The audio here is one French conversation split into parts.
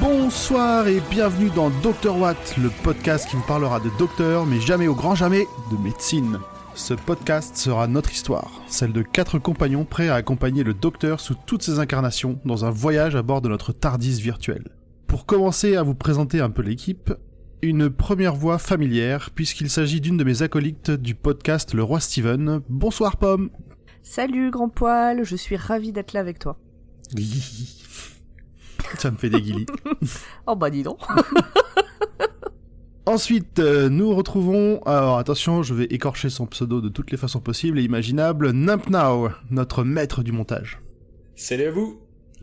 Bonsoir et bienvenue dans Dr Watt, le podcast qui vous parlera de docteur, mais jamais au grand jamais de médecine. Ce podcast sera notre histoire, celle de quatre compagnons prêts à accompagner le docteur sous toutes ses incarnations dans un voyage à bord de notre TARDIS virtuel. Pour commencer à vous présenter un peu l'équipe, une première voix familière, puisqu'il s'agit d'une de mes acolytes du podcast Le Roi Steven. Bonsoir Pomme Salut grand poil, je suis ravi d'être là avec toi. Ça me fait des guillis. oh bah dis donc. Ensuite, euh, nous retrouvons, alors attention, je vais écorcher son pseudo de toutes les façons possibles et imaginables, Numpnow, notre maître du montage. Salut à vous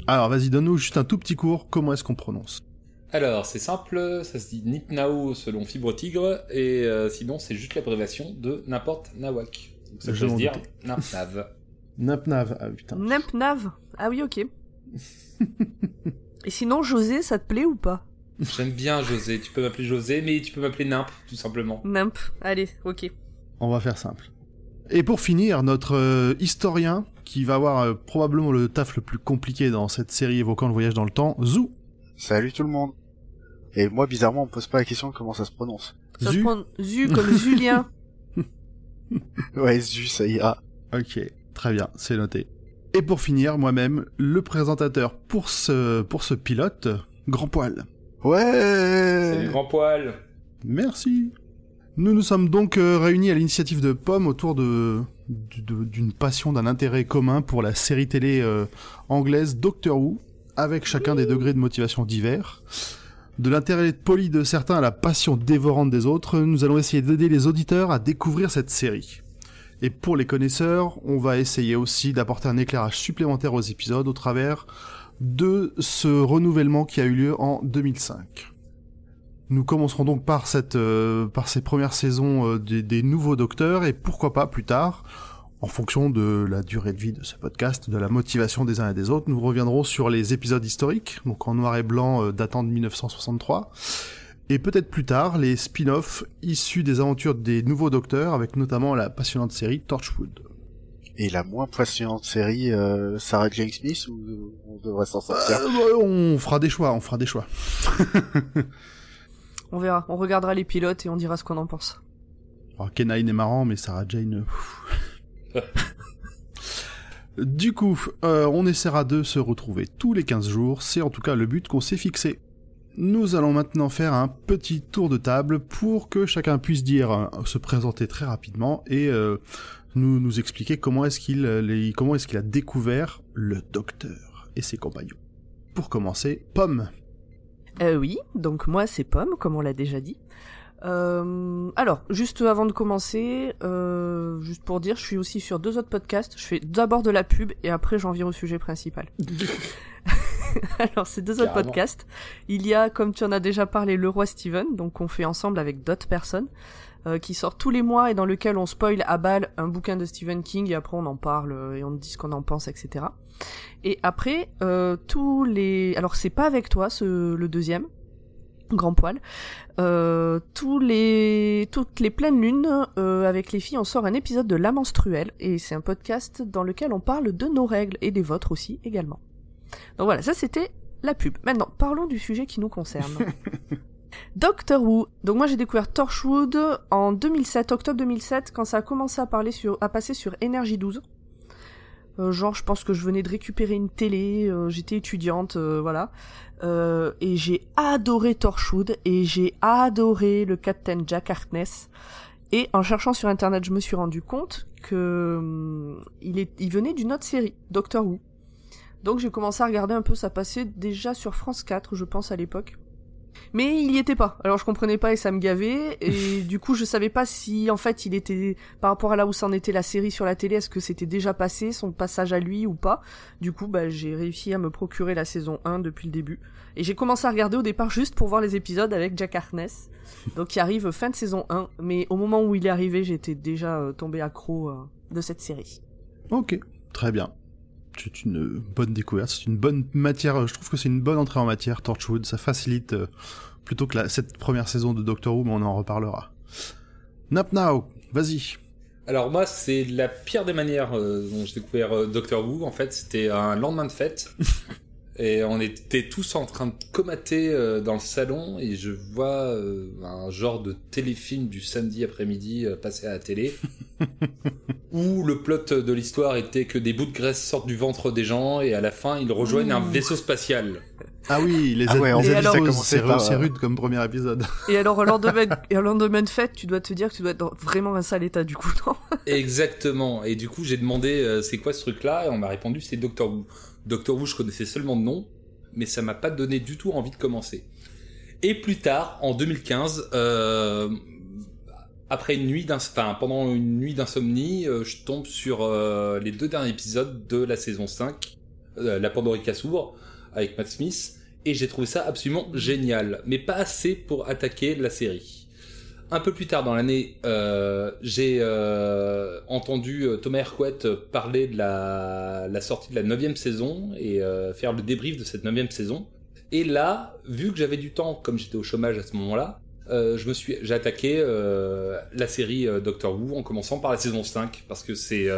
Alors vas-y, donne-nous juste un tout petit cours, comment est-ce qu'on prononce? Alors, c'est simple, ça se dit Nipnao selon Fibre Tigre, et euh, sinon c'est juste l'abréviation de n'importe Nawak. Donc ça Je peut se dire. Nimpnav. Numpnav, ah putain. Nimpnav. Ah oui, ok. Et sinon, José, ça te plaît ou pas? J'aime bien José, tu peux m'appeler José, mais tu peux m'appeler Nimp, tout simplement. Nimp. Allez, ok. On va faire simple. Et pour finir, notre euh, historien, qui va avoir euh, probablement le taf le plus compliqué dans cette série évoquant le voyage dans le temps, Zou. Salut tout le monde. Et moi, bizarrement, on me pose pas la question de comment ça se prononce. Ça se Zu prend Zu comme Julien. Ouais, Zu, ça ira. Ok, très bien, c'est noté. Et pour finir, moi-même, le présentateur pour ce, pour ce pilote, Grand Poil. Ouais Salut Grand Poil Merci. Nous nous sommes donc euh, réunis à l'initiative de Pomme autour de- d'une passion, d'un intérêt commun pour la série télé euh, anglaise Doctor Who, avec chacun des degrés de motivation divers. De l'intérêt poli de certains à la passion dévorante des autres, nous allons essayer d'aider les auditeurs à découvrir cette série. Et pour les connaisseurs, on va essayer aussi d'apporter un éclairage supplémentaire aux épisodes au travers de ce renouvellement qui a eu lieu en 2005. Nous commencerons donc par cette, euh, par ces premières saisons euh, des, des nouveaux docteurs et pourquoi pas plus tard, en fonction de la durée de vie de ce podcast, de la motivation des uns et des autres, nous reviendrons sur les épisodes historiques, donc en noir et blanc euh, datant de 1963, et peut-être plus tard les spin-offs issus des aventures des nouveaux docteurs, avec notamment la passionnante série Torchwood. Et la moins passionnante série, euh, Sarah Jane Smith, ou on devrait s'en sortir Euh, on fera des choix, on fera des choix. On verra. On regardera les pilotes et on dira ce qu'on en pense. Alors Kenine est marrant, mais Sarah Jane. du coup, euh, on essaiera de se retrouver tous les 15 jours, c'est en tout cas le but qu'on s'est fixé. Nous allons maintenant faire un petit tour de table pour que chacun puisse dire, euh, se présenter très rapidement et euh, nous, expliquer comment est-ce qu'il comment est-ce qu'il a découvert le docteur et ses compagnons. Pour commencer, Pomme. Oui, donc moi c'est Pomme, comme on l'a déjà dit. Euh, alors, juste avant de commencer, euh, juste pour dire, je suis aussi sur deux autres podcasts. Je fais d'abord de la pub et après j'en viens au sujet principal. alors, ces deux autres podcasts, il y a, comme tu en as déjà parlé, Le Roi Steven, donc on fait ensemble avec d'autres personnes, euh, qui sort tous les mois et dans lequel on spoil à balle un bouquin de Stephen King et après on en parle euh, et on dit ce qu'on en pense, etc. Et après, euh, tous les... Alors c'est pas avec toi, ce... le deuxième, grand poil. Euh, tous les... Toutes les pleines lunes, euh, avec les filles, on sort un épisode de La Menstruelle, et c'est un podcast dans lequel on parle de nos règles, et des vôtres aussi, également. Donc voilà, ça c'était la pub. Maintenant, parlons du sujet qui nous concerne. Doctor Who. Donc moi j'ai découvert Torchwood en 2007, octobre 2007, quand ça a commencé à, parler sur... à passer sur Énergie 12. Euh, genre, je pense que je venais de récupérer une télé, euh, j'étais étudiante, euh, voilà. Et j'ai adoré Torchwood et j'ai adoré le Captain Jack Harkness. Et en cherchant sur internet, je me suis rendu compte que hum, il, est, il venait d'une autre série, Doctor Who. Donc j'ai commencé à regarder un peu, ça passait déjà sur France 4, je pense à l'époque. Mais il y était pas. Alors je comprenais pas et ça me gavait. Et du coup, je savais pas si, en fait, il était, par rapport à là où s'en était la série sur la télé, est-ce que c'était déjà passé, son passage à lui ou pas. Du coup, bah, j'ai réussi à me procurer la saison 1 depuis le début. Et j'ai commencé à regarder au départ juste pour voir les épisodes avec Jack Harkness. Donc, il arrive fin de saison 1. Mais au moment où il est arrivé, j'étais déjà euh, tombé accro euh, de cette série. Ok, très bien. C'est une bonne découverte, c'est une bonne matière, je trouve que c'est une bonne entrée en matière, Torchwood, ça facilite euh, plutôt que la, cette première saison de Doctor Who, mais on en reparlera. Nap Now, vas-y. Alors moi, c'est la pire des manières euh, dont j'ai découvert euh, Doctor Who. En fait, c'était un lendemain de fête. et on était tous en train de comater euh, dans le salon et je vois euh, un genre de téléfilm du samedi après-midi euh, passer à la télé où le plot de l'histoire était que des bouts de graisse sortent du ventre des gens et à la fin ils rejoignent un vaisseau spatial. Ah oui, les Ah ouais, Et alors- c'est- commençait c'est euh, rude comme premier épisode. Et alors, au lendemain, et au lendemain de fête, tu dois te dire que tu dois être dans vraiment un sale état, du coup, non? Exactement. Et du coup, j'ai demandé euh, c'est quoi ce truc-là? Et on m'a répondu c'est Doctor Who. Doctor Who, je connaissais seulement de nom, mais ça m'a pas donné du tout envie de commencer. Et plus tard, en 2015, euh, après une nuit enfin, pendant une nuit d'insomnie, euh, je tombe sur euh, les deux derniers épisodes de la saison 5, euh, La Pandorica s'ouvre, avec Matt Smith, et j'ai trouvé ça absolument génial, mais pas assez pour attaquer la série. Un peu plus tard dans l'année, euh, j'ai euh, entendu euh, Thomas Hercouet parler de la, sortie de la neuvième saison et faire le débrief de cette neuvième saison. Et là, vu que j'avais du temps, comme j'étais au chômage à ce moment-là, je me suis, j'ai attaqué la série Doctor Who en commençant par la saison 5 parce que c'est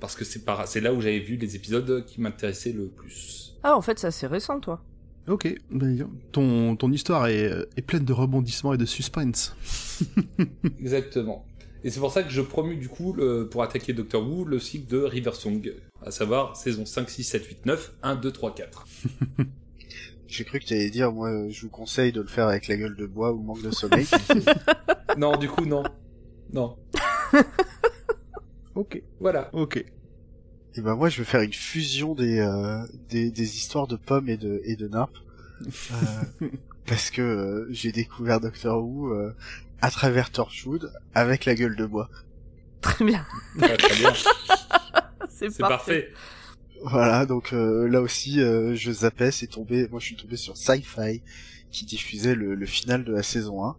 parce que c'est là où j'avais vu les épisodes qui m'intéressaient le plus. Ah, en fait, c'est assez récent, toi. Ok, ben, ton, ton histoire est, est pleine de rebondissements et de suspense. Exactement. Et c'est pour ça que je promue du coup, le- pour attaquer Doctor Who, le cycle de River Song, à savoir saison 5, 6, 7, 8, 9, 1, 2, 3, 4. J'ai cru que tu allais dire, moi, je vous conseille de le faire avec la gueule de bois ou manque de sommeil. non, du coup, non. Non. Ok, Voilà. ok. Et ben moi, je vais faire une fusion des euh, des, des histoires de pommes et de et de nappes, Euh, parce que euh, j'ai découvert Doctor Who euh, à travers Torchwood avec la gueule de bois. Très bien. Très, très bien. C'est C'est parfait. Voilà, donc euh, là aussi, euh, je zappais, c'est tombé. Moi, je suis tombé sur Sci-Fi qui diffusait le, le final de la saison 1.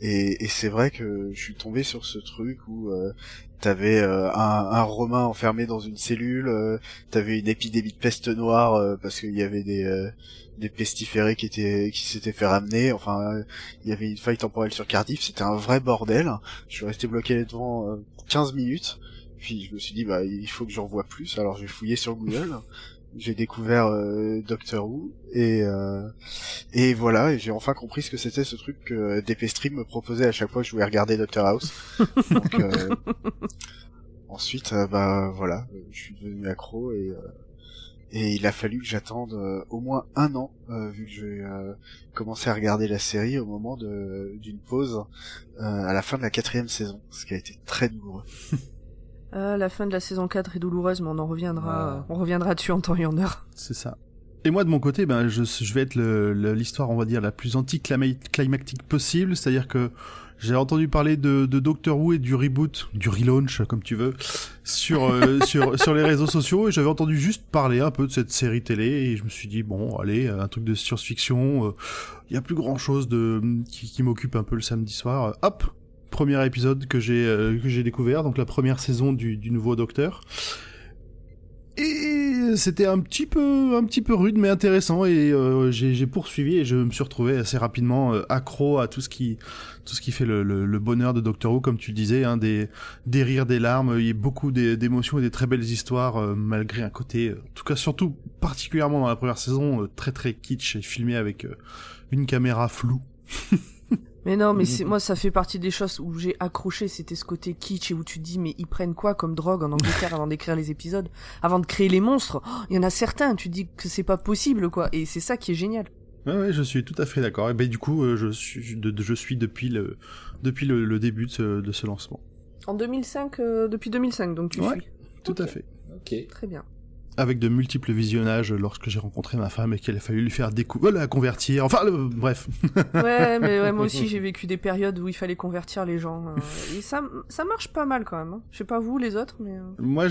Et, et c'est vrai que je suis tombé sur ce truc où euh, t'avais euh, un, un Romain enfermé dans une cellule, euh, t'avais une épidémie de peste noire euh, parce qu'il y avait des euh, des pestiférés qui étaient qui s'étaient fait ramener. Enfin, euh, il y avait une faille temporelle sur Cardiff. C'était un vrai bordel. Je suis resté bloqué là-devant euh, 15 minutes. Puis je me suis dit bah il faut que j'en vois plus. Alors j'ai fouillé sur Google. J'ai découvert euh, Doctor Who et euh, et voilà et j'ai enfin compris ce que c'était ce truc que DP Stream me proposait à chaque fois que je voulais regarder Doctor House. Donc euh, ensuite euh, bah voilà, je suis devenu accro et euh, et il a fallu que j'attende euh, au moins un an euh, vu que j'ai euh, commencé à regarder la série au moment de d'une pause euh, à la fin de la quatrième saison, ce qui a été très douloureux. Ah, la fin de la saison 4 est douloureuse, mais on en reviendra, Ah. euh, on reviendra dessus en temps et en heure. C'est ça. Et moi, de mon côté, ben, je, je vais être l'histoire, on va dire, la plus anticlimactique possible. C'est-à-dire que j'ai entendu parler de, de Doctor Who et du reboot, du relaunch, comme tu veux, sur, euh, sur, sur les réseaux sociaux. Et j'avais entendu juste parler un peu de cette série télé. Et je me suis dit, bon, allez, un truc de science-fiction. euh, Il y a plus grand-chose de qui, qui m'occupe un peu le samedi soir. Euh, Hop Premier épisode que j'ai euh, que j'ai découvert, donc la première saison du, nouveau Docteur. Et c'était un petit peu, un petit peu rude mais intéressant et euh, j'ai poursuivi et je me suis retrouvé assez rapidement euh, accro à tout ce qui, tout ce qui fait le, bonheur de Doctor Who, comme tu disais, hein, des, des rires, des larmes, il y a beaucoup d'é- d'émotions et des très belles histoires malgré un côté, en tout cas surtout particulièrement dans la première saison, très très kitsch et filmé avec une caméra floue. Mais non, mais c'est, moi, ça fait partie des choses où j'ai accroché, c'était ce côté kitsch et où tu te dis, mais ils prennent quoi comme drogue en Angleterre avant d'écrire les épisodes? Avant de créer les monstres? Oh, Il y en a certains, tu te dis que c'est pas possible, quoi. Et c'est ça qui est génial. Ouais, ouais, je suis tout à fait d'accord. Et ben du coup, euh, je suis, de- de- je suis depuis le, depuis le, le début de ce, de ce lancement. En 2005, euh, depuis 2005, donc tu Ouais. suis. Tout à fait. Ok. Très bien. Avec de multiples visionnages lorsque j'ai rencontré ma femme et qu'il a fallu lui faire découvrir, la convertir, enfin le- bref. Ouais, mais ouais, moi aussi, j'ai vécu des périodes où il fallait convertir les gens. euh, et ça, ça marche pas mal quand même. hein. Je sais pas vous, les autres, mais. euh, Moi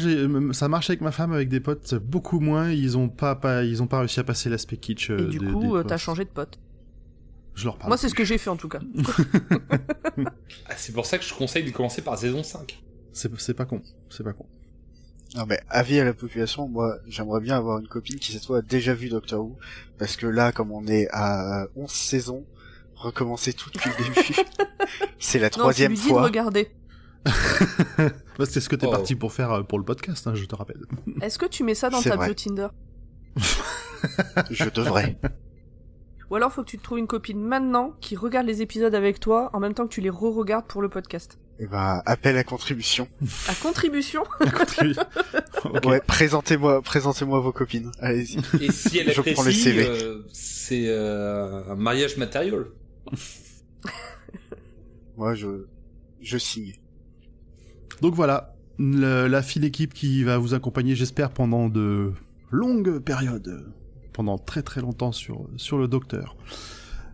ça marche avec ma femme, avec des potes beaucoup moins. Ils ont pas, pas ils ont pas réussi à passer l'aspect kitsch. Et euh, du des- coup, euh, t'as changé de pote. Je leur parle. Moi, c'est ce que j'ai fait en tout cas. Ah, c'est pour ça que je conseille de commencer par saison 5. C'est, c'est pas con, c'est pas con. Non mais avis à la population, moi j'aimerais bien avoir une copine qui cette fois a déjà vu Doctor Who, parce que là comme on est à 11 saisons, recommencer tout depuis le début, c'est la troisième non, tu lui fois. Dis de regarder. Bah, c'est ce que t'es Oh. parti pour faire euh, pour le podcast, hein, je te rappelle. Est-ce que tu mets ça dans ta vrai. bio Tinder? Je devrais. Ou alors faut que tu te trouves une copine maintenant qui regarde les épisodes avec toi en même temps que tu les re-regardes pour le podcast. Et ben appel à contribution. À contribution Ok. Ouais, présentez-moi, présentez-moi vos copines. Allez-y. Et si elle Je prends CV. euh, c'est euh, un mariage matériel. Moi je, je signe. Donc voilà, le- la file équipe qui va vous accompagner, j'espère, pendant de longues périodes, pendant très très longtemps sur, sur le Docteur.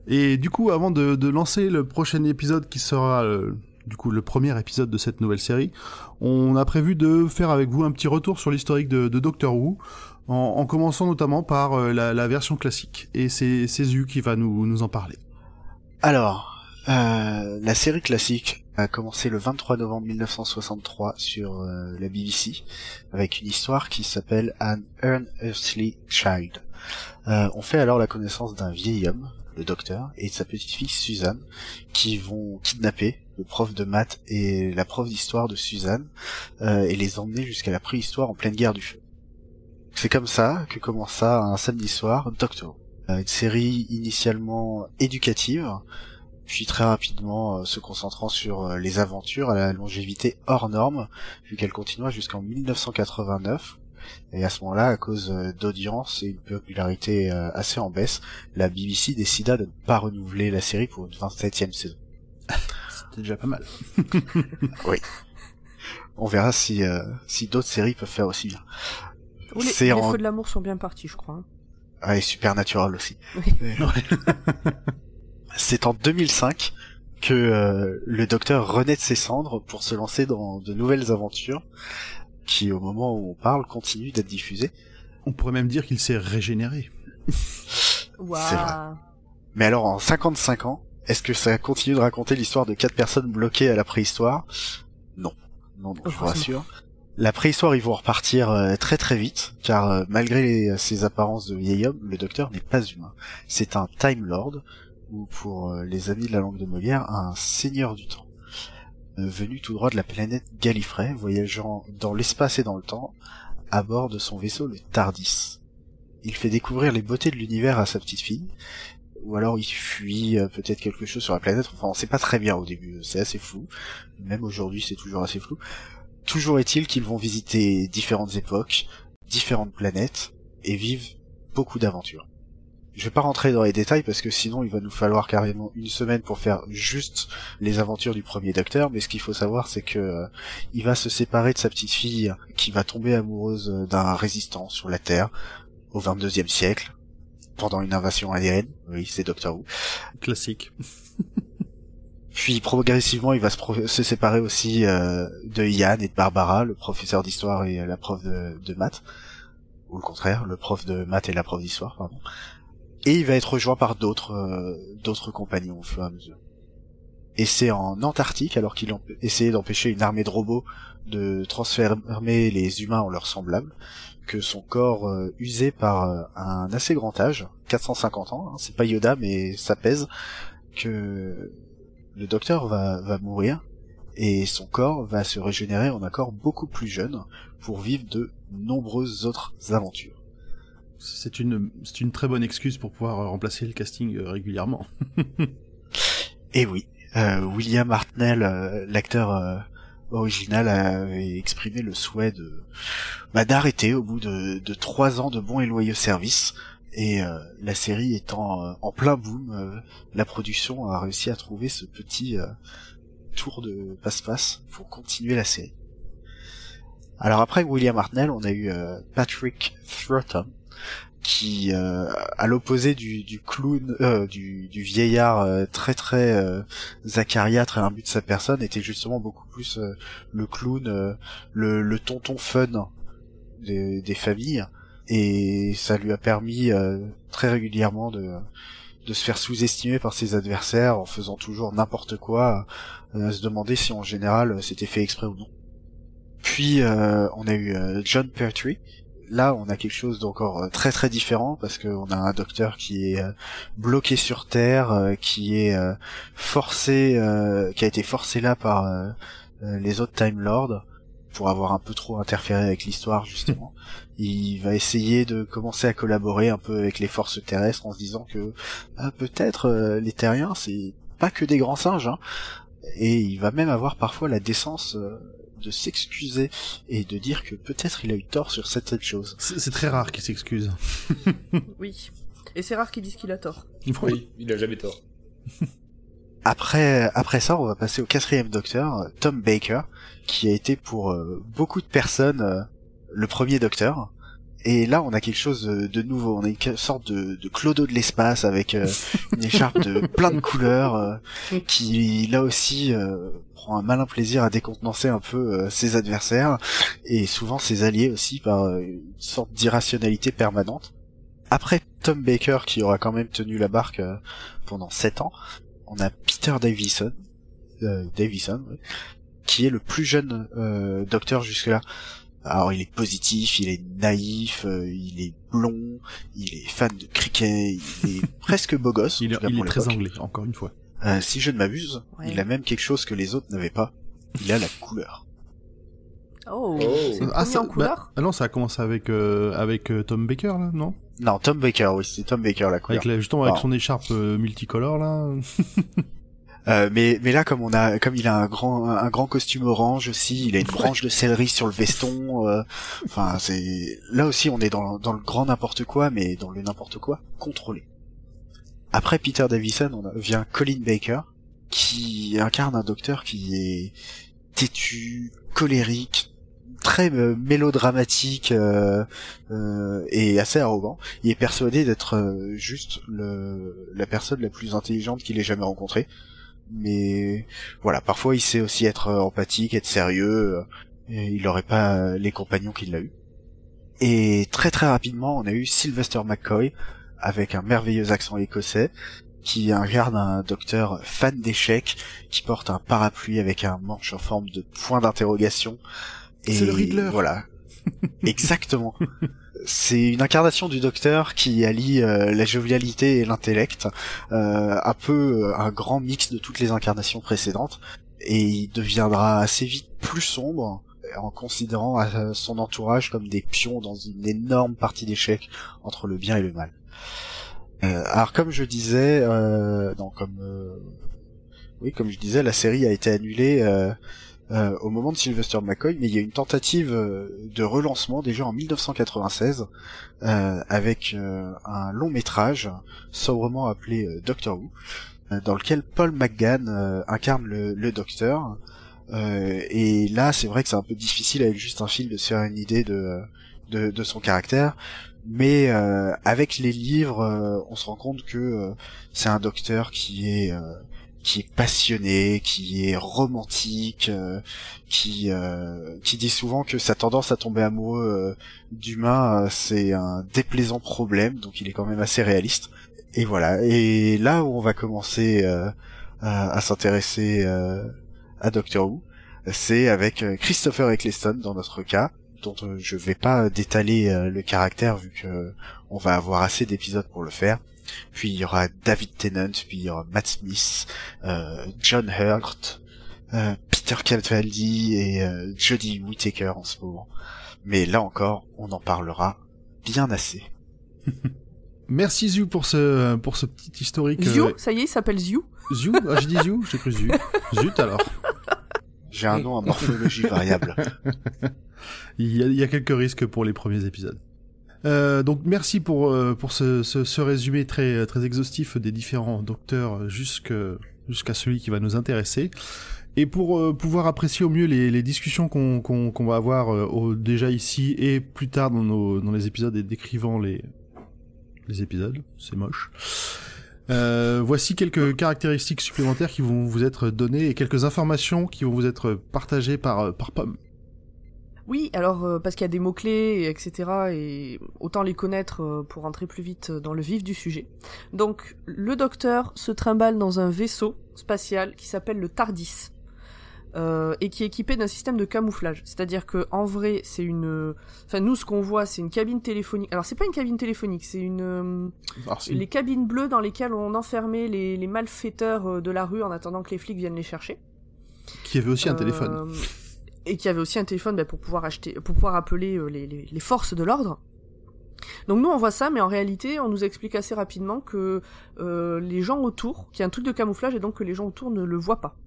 Et du coup, avant de, de lancer le prochain épisode qui sera euh, du coup le premier épisode de cette nouvelle série, on a prévu de faire avec vous un petit retour sur l'historique de, Doctor Who, en, en commençant notamment par euh, la, version classique. Et c'est Zu qui va nous, en parler. Alors, euh, la série classique a commencé le 23 novembre 1963 sur euh, la BBC avec une histoire qui s'appelle An Unearthly Child. On fait alors la connaissance d'un vieil homme, le docteur, et sa petite fille Suzanne, qui vont kidnapper le prof de maths et la prof d'histoire de Suzanne euh, et les emmener jusqu'à la préhistoire en pleine guerre du feu. C'est comme ça que commença un samedi soir Doctor. Euh, une série initialement éducative, puis très rapidement euh, se concentrant sur les aventures à la longévité hors norme, vu qu'elle continua jusqu'en 1989. Et à ce moment-là, à cause euh, d'audience et une popularité euh, assez en baisse, la BBC décida de ne pas renouveler la série pour une 27e saison. C'était déjà pas mal. On verra si, euh, si d'autres séries peuvent faire aussi bien. Les, C'est les en- feux de l'amour sont bien partis, je crois. hein. Ah, et Supernatural aussi. Oui. C'est en 2005 que euh, le docteur renaît de ses cendres pour se lancer dans de nouvelles aventures qui, au moment où on parle, continuent d'être diffusées. On pourrait même dire qu'il s'est régénéré. Waouh. Mais alors, en 55 ans, est-ce que ça continue de raconter l'histoire de quatre personnes bloquées à la préhistoire? Non. Non, non, je vous rassure. La préhistoire, ils vont repartir euh, très très vite, car euh, malgré les- ses apparences de vieil homme, le docteur n'est pas humain. C'est un Time Lord, ou pour euh, les amis de la langue de Molière, un seigneur du temps. Euh, venu tout droit de la planète Gallifrey, voyageant dans l'espace et dans le temps, à bord de son vaisseau le Tardis. Il fait découvrir les beautés de l'univers à sa petite fille, ou alors il fuit euh, peut-être quelque chose sur la planète, enfin on sait pas très bien au début, c'est assez flou, même aujourd'hui c'est toujours assez flou. Toujours est-il qu'ils vont visiter différentes époques, différentes planètes, et vivent beaucoup d'aventures. Je vais pas rentrer dans les détails parce que sinon il va nous falloir carrément une semaine pour faire juste les aventures du premier docteur, mais ce qu'il faut savoir c'est que euh, il va se séparer de sa petite fille qui va tomber amoureuse euh, d'un résistant sur la Terre au 22e siècle pendant une invasion aérienne. Oui, c'est Doctor Who. Classique. Puis progressivement, il va se, pro- se séparer aussi euh, de Yann et de Barbara, le professeur d'histoire et la prof de, de maths, ou le contraire, le prof de maths et la prof d'histoire, pardon. Et il va être rejoint par d'autres euh, d'autres compagnons au fur et à mesure. Et c'est en Antarctique, alors qu'il essayait d'empêcher une armée de robots de transformer les humains en leurs semblables, que son corps euh, usé par euh, un assez grand âge, 450 ans, hein, c'est pas Yoda mais ça pèse, que le docteur va mourir et son corps va se régénérer en un corps beaucoup plus jeune pour vivre de nombreuses autres aventures. C'est une, c'est une très bonne excuse pour pouvoir euh, remplacer le casting euh, régulièrement. Et oui, euh, William Hartnell, l'acteur original, avait exprimé le souhait de bah, d'arrêter au bout de, trois ans de bons et loyaux services. Et la série étant en plein boom, la production a réussi à trouver ce petit tour de passe-passe pour continuer la série. Alors après William Hartnell, on a eu Patrick Troughton, qui, euh, à l'opposé du, du clown, euh, du, du vieillard euh, très très euh, acariâtre et imbu de sa personne, était justement beaucoup plus euh, le clown, euh, le, le tonton fun des, des familles, et ça lui a permis très régulièrement de, de se faire sous-estimer par ses adversaires en faisant toujours n'importe quoi, à se demander si en général c'était fait exprès ou non. Puis on a eu John Pertwee, là on a quelque chose d'encore euh, très très différent parce qu'on a un docteur qui est euh, bloqué sur Terre, euh, qui est forcé, qui a été forcé là par les autres Time Lords pour avoir un peu trop interféré avec l'histoire justement. Il va essayer de commencer à collaborer un peu avec les forces terrestres en se disant que ah, peut-être les Terriens c'est pas que des grands singes, hein. et il va même avoir parfois la décence de s'excuser et de dire que peut-être il a eu tort sur cette chose. C'est très rare qu'il s'excuse. oui. Et c'est rare qu'il dise qu'il a tort. Oui, il a jamais tort. Après, après ça, on va passer au quatrième docteur, Tom Baker, qui a été pour euh, beaucoup de personnes euh, le premier docteur. Et là, on a quelque chose de nouveau. On a une sorte de, de clodo de l'espace avec euh, une écharpe de plein de couleurs euh, qui, là aussi, euh, prend un malin plaisir à décontenancer un peu ses adversaires et souvent ses alliés aussi par une sorte d'irrationalité permanente. Après Tom Baker, qui aura quand même tenu la barque pendant 7 ans, on a Peter Davison, Davison, qui est le plus jeune docteur jusque-là. Alors il est positif, il est naïf, euh, il est blond, il est fan de cricket, il est presque beau gosse. il, est, très anglais, encore une fois. Euh, si je ne m'abuse, il a même quelque chose que les autres n'avaient pas. Il a la couleur. Oh, oh. c'est ah, ça, couleur bah, ah non, ça a commencé avec euh, avec Tom Baker là, non? Non, Tom Baker, oui, c'est Tom Baker la couleur. Avec justement avec son écharpe multicolore là. Euh, mais mais là comme on a comme il a un grand un grand costume orange aussi, il a une branche de céleri sur le veston. Euh, enfin c'est là aussi on est dans dans le grand n'importe quoi, mais dans le n'importe quoi contrôlé. Après Peter Davison, on a, vient Colin Baker qui incarne un docteur qui est têtu, colérique, très euh, mélodramatique euh, euh, et assez arrogant. Il est persuadé d'être juste le, la personne la plus intelligente qu'il ait jamais rencontrée mais voilà, parfois il sait aussi être empathique, être sérieux, euh, et il n'aurait pas les compagnons qu'il a eu. Et très très rapidement, on a eu Sylvester McCoy avec un merveilleux accent écossais qui incarne un docteur fan d'échecs qui porte un parapluie avec un manche en forme de point d'interrogation. C'est le Riddler. Voilà. Exactement. c'est une incarnation du Docteur qui allie euh, la jovialité et l'intellect, euh, un peu euh, un grand mix de toutes les incarnations précédentes, et il deviendra assez vite plus sombre en considérant son entourage comme des pions dans une énorme partie d'échecs entre le bien et le mal. alors comme je disais, non comme oui comme je disais, la série a été annulée euh, au moment de Sylvester McCoy, mais il y a une tentative euh, de relancement déjà en 1996 euh, avec un long métrage sobrement appelé Doctor Who, dans lequel Paul McGann incarne le, le Docteur. et là, c'est vrai que c'est un peu difficile avec juste un film de se faire une idée de, de, de son caractère, mais avec les livres, on se rend compte que c'est un Docteur qui est qui est passionné, qui est romantique, euh, qui euh, qui dit souvent que sa tendance à tomber amoureux euh, d'humains c'est un déplaisant problème, donc il est quand même assez réaliste. Et voilà. Et là où on va commencer à, s'intéresser à Doctor Who, c'est avec Christopher Eccleston dans notre cas, dont je vais pas détaler le caractère vu que on va avoir assez d'épisodes pour le faire puis il y aura David Tennant, puis il y aura Matt Smith, euh, John Hurt, euh, Peter Capaldi et euh, Jodie Whittaker en ce moment. Mais là encore, on en parlera bien assez. Merci Ziu pour ce pour ce petit historique. Ziu, ça y est, il s'appelle Ziu. Ziu, ah, j'ai dit Ziu, j'ai cru Ziu. Zut alors. J'ai un nom à morphologie variable. il, y a, il y a quelques risques pour les premiers épisodes. Euh, donc merci pour euh, pour ce, ce, ce, résumé très très exhaustif des différents docteurs jusqu'à celui qui va nous intéresser. Et pour euh, pouvoir apprécier au mieux les, les discussions qu'on qu'on va avoir au, déjà ici et plus tard dans, nos, dans les épisodes et décrivant les, les épisodes, c'est moche. voici quelques caractéristiques supplémentaires qui vont vous être données et quelques informations qui vont vous être partagées par, par Pomme. Oui, alors euh, parce qu'il y a des mots-clés, etc. Et autant les connaître euh, pour rentrer plus vite dans le vif du sujet. Donc, le docteur se trimballe dans un vaisseau spatial qui s'appelle le TARDIS. euh, et qui est équipé d'un système de camouflage. C'est-à-dire que en vrai, c'est une, enfin nous ce qu'on voit, c'est une cabine téléphonique. Alors c'est pas une cabine téléphonique, c'est une euh, Alors, c'est- les cabines bleues dans lesquelles on enfermait les, les malfaiteurs euh, de la rue en attendant que les flics viennent les chercher. Qui avait aussi un Euh, téléphone. Et qui avait aussi un téléphone bah, pour pouvoir acheter, pour pouvoir appeler euh, les, les, les forces de l'ordre. Donc nous on voit ça, mais en réalité on nous explique assez rapidement que euh, les gens autour, qu'il y a un truc de camouflage et donc que les gens autour ne le voient pas.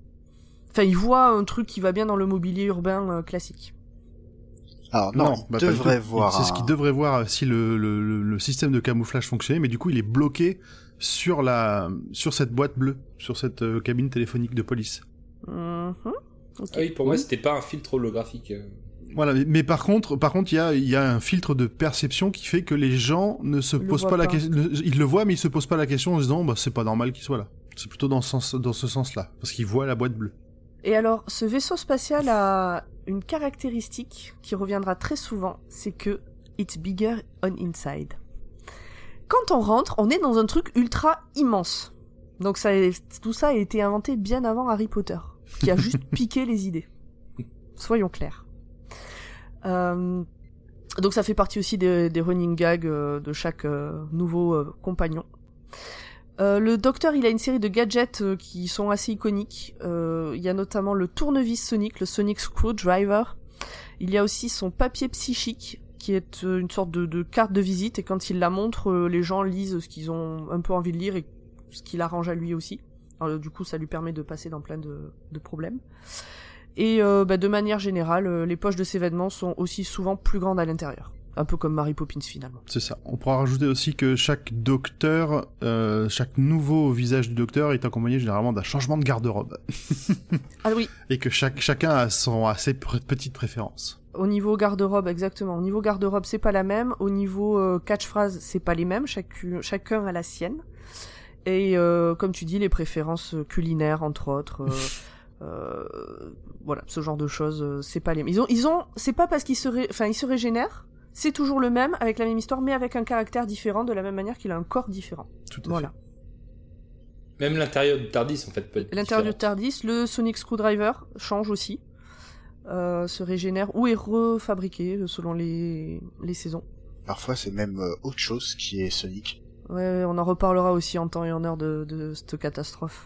Enfin ils voient un truc qui va bien dans le mobilier urbain euh, classique. Alors non, il bah, devrait voir. C'est ce un- qu'il devrait voir si le, le, le- le système de camouflage fonctionnait, mais du coup il est bloqué sur la sur cette boîte bleue, sur cette euh, cabine téléphonique de police. Mhm. Ah oui, pour moi, c'était pas un filtre holographique. euh. Voilà, mais, mais par contre, par contre, il y a, il y a un filtre de perception qui fait que les gens ne se posent pas, la question. Ils le voient, mais ils se posent pas la question en se disant, bah c'est pas normal qu'il soit là. C'est plutôt dans ce sens, dans ce sens-là, parce qu'ils voient la boîte bleue. Et alors, ce vaisseau spatial a une caractéristique qui reviendra très souvent, c'est que it's bigger on inside. Quand on rentre, on est dans un truc ultra immense. Donc ça, tout ça a été inventé bien avant Harry Potter, qui a juste piqué les idées. Soyons clairs. Euh, donc ça fait partie aussi des, running gags euh, de chaque euh, nouveau compagnon. Le docteur, il a une série de gadgets qui sont assez iconiques. Il y a notamment le tournevis Sonic, le Sonic Screwdriver. Il y a aussi son papier psychique, qui est une sorte de, carte de visite, et quand il la montre, les gens lisent ce qu'ils ont un peu envie de lire et ce qui l'arrange à lui aussi. Alors, du coup, ça lui permet de passer dans plein de, de problèmes. Et euh, bah, de manière générale, euh, les poches de ses vêtements sont aussi souvent plus grandes à l'intérieur. Un peu comme Mary Poppins finalement. C'est ça. On pourra rajouter aussi que chaque docteur, euh, chaque nouveau visage du docteur est accompagné généralement d'un changement de garde-robe. Ah oui, Et que chaque, chacun a, son, a ses pr- petites préférences. Au niveau garde-robe, exactement. Au niveau garde-robe, c'est pas la même. Au niveau euh, catchphrase, c'est pas les mêmes. Chacu- chacun a la sienne. Et euh, comme tu dis, les préférences culinaires, entre autres. euh, euh, voilà, ce genre de choses, c'est pas les mêmes. Ils ont, ils ont, c'est pas parce qu'ils se, ré- enfin, ils se régénèrent. C'est toujours le même, avec la même histoire, mais avec un caractère différent, de la même manière qu'il a un corps différent. Tout à Voilà. Même l'intérieur du Tardis, en fait, peut être L'intérieur du. Tardis, le Sonic Screwdriver change aussi, euh, se régénère ou est refabriqué selon les, les saisons. Parfois, c'est même euh, autre chose qui est Sonic. Ouais, on en reparlera aussi en temps et en heure de, de cette catastrophe.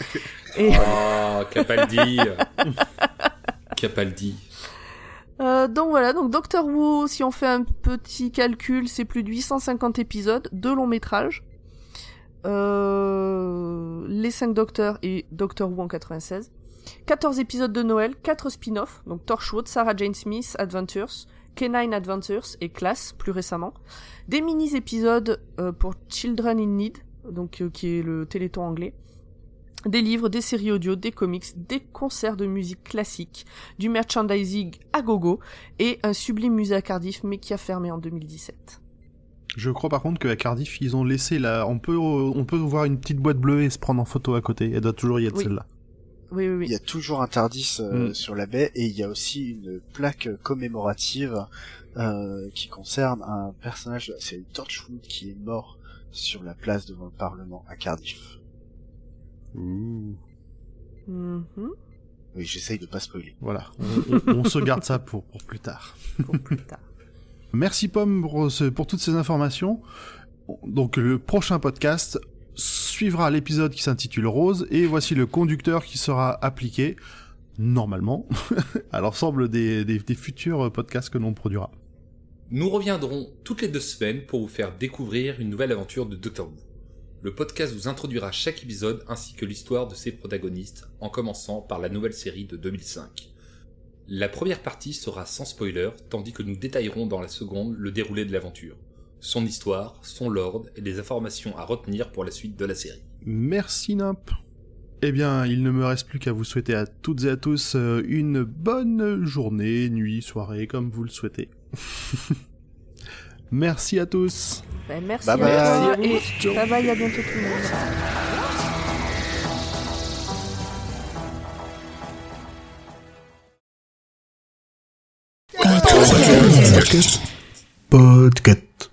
et Oh, Capaldi. Capaldi. euh, donc voilà, donc Doctor Who, si on fait un petit calcul, c'est plus de 850 épisodes, deux longs métrages. Euh, les 5 Docteurs et Doctor Who en 96. 14 épisodes de Noël, 4 spin-offs, donc Torchwood, Sarah Jane Smith Adventures, K9 Adventures et Class plus récemment. Des mini-épisodes euh, pour Children in Need, donc euh, qui est le téléthon anglais. Des livres, des séries audio, des comics, des concerts de musique classique, du merchandising à gogo et un sublime musée à Cardiff mais qui a fermé en 2017. Je crois par contre qu'à Cardiff, ils ont laissé la. On peut, on peut voir une petite boîte bleue et se prendre en photo à côté. Elle doit toujours y être Oui. celle-là. Oui, oui, oui. Il y a toujours un Tardis euh, Mm. sur la baie et il y a aussi une plaque commémorative euh, qui concerne un personnage de la série Torchwood qui est mort sur la place devant le Parlement à Cardiff. Mhm. Oui, j'essaye de pas spoiler. Voilà. On, on- on se garde ça pour, pour plus tard. Pour plus tard. Merci Pomme pour, ce- pour toutes ces informations. Donc le prochain podcast suivra l'épisode qui s'intitule Rose et voici le conducteur qui sera appliqué normalement à l'ensemble des, futurs podcasts que l'on produira. Nous reviendrons toutes les deux semaines pour vous faire découvrir une nouvelle aventure de Doctor Who. Le podcast vous introduira chaque épisode ainsi que l'histoire de ses protagonistes, en commençant par la nouvelle série de 2005. La première partie sera sans spoiler, tandis que nous détaillerons dans la seconde le déroulé de l'aventure, son histoire, son lord et les informations à retenir pour la suite de la série. Merci Nop. Eh bien, il ne me reste plus qu'à vous souhaiter à toutes et à tous euh, une bonne journée, nuit, soirée, comme vous le souhaitez. Merci à tous. Ben, merci Bye à bye. toi et bye bye, à bientôt tout le monde. Podcast.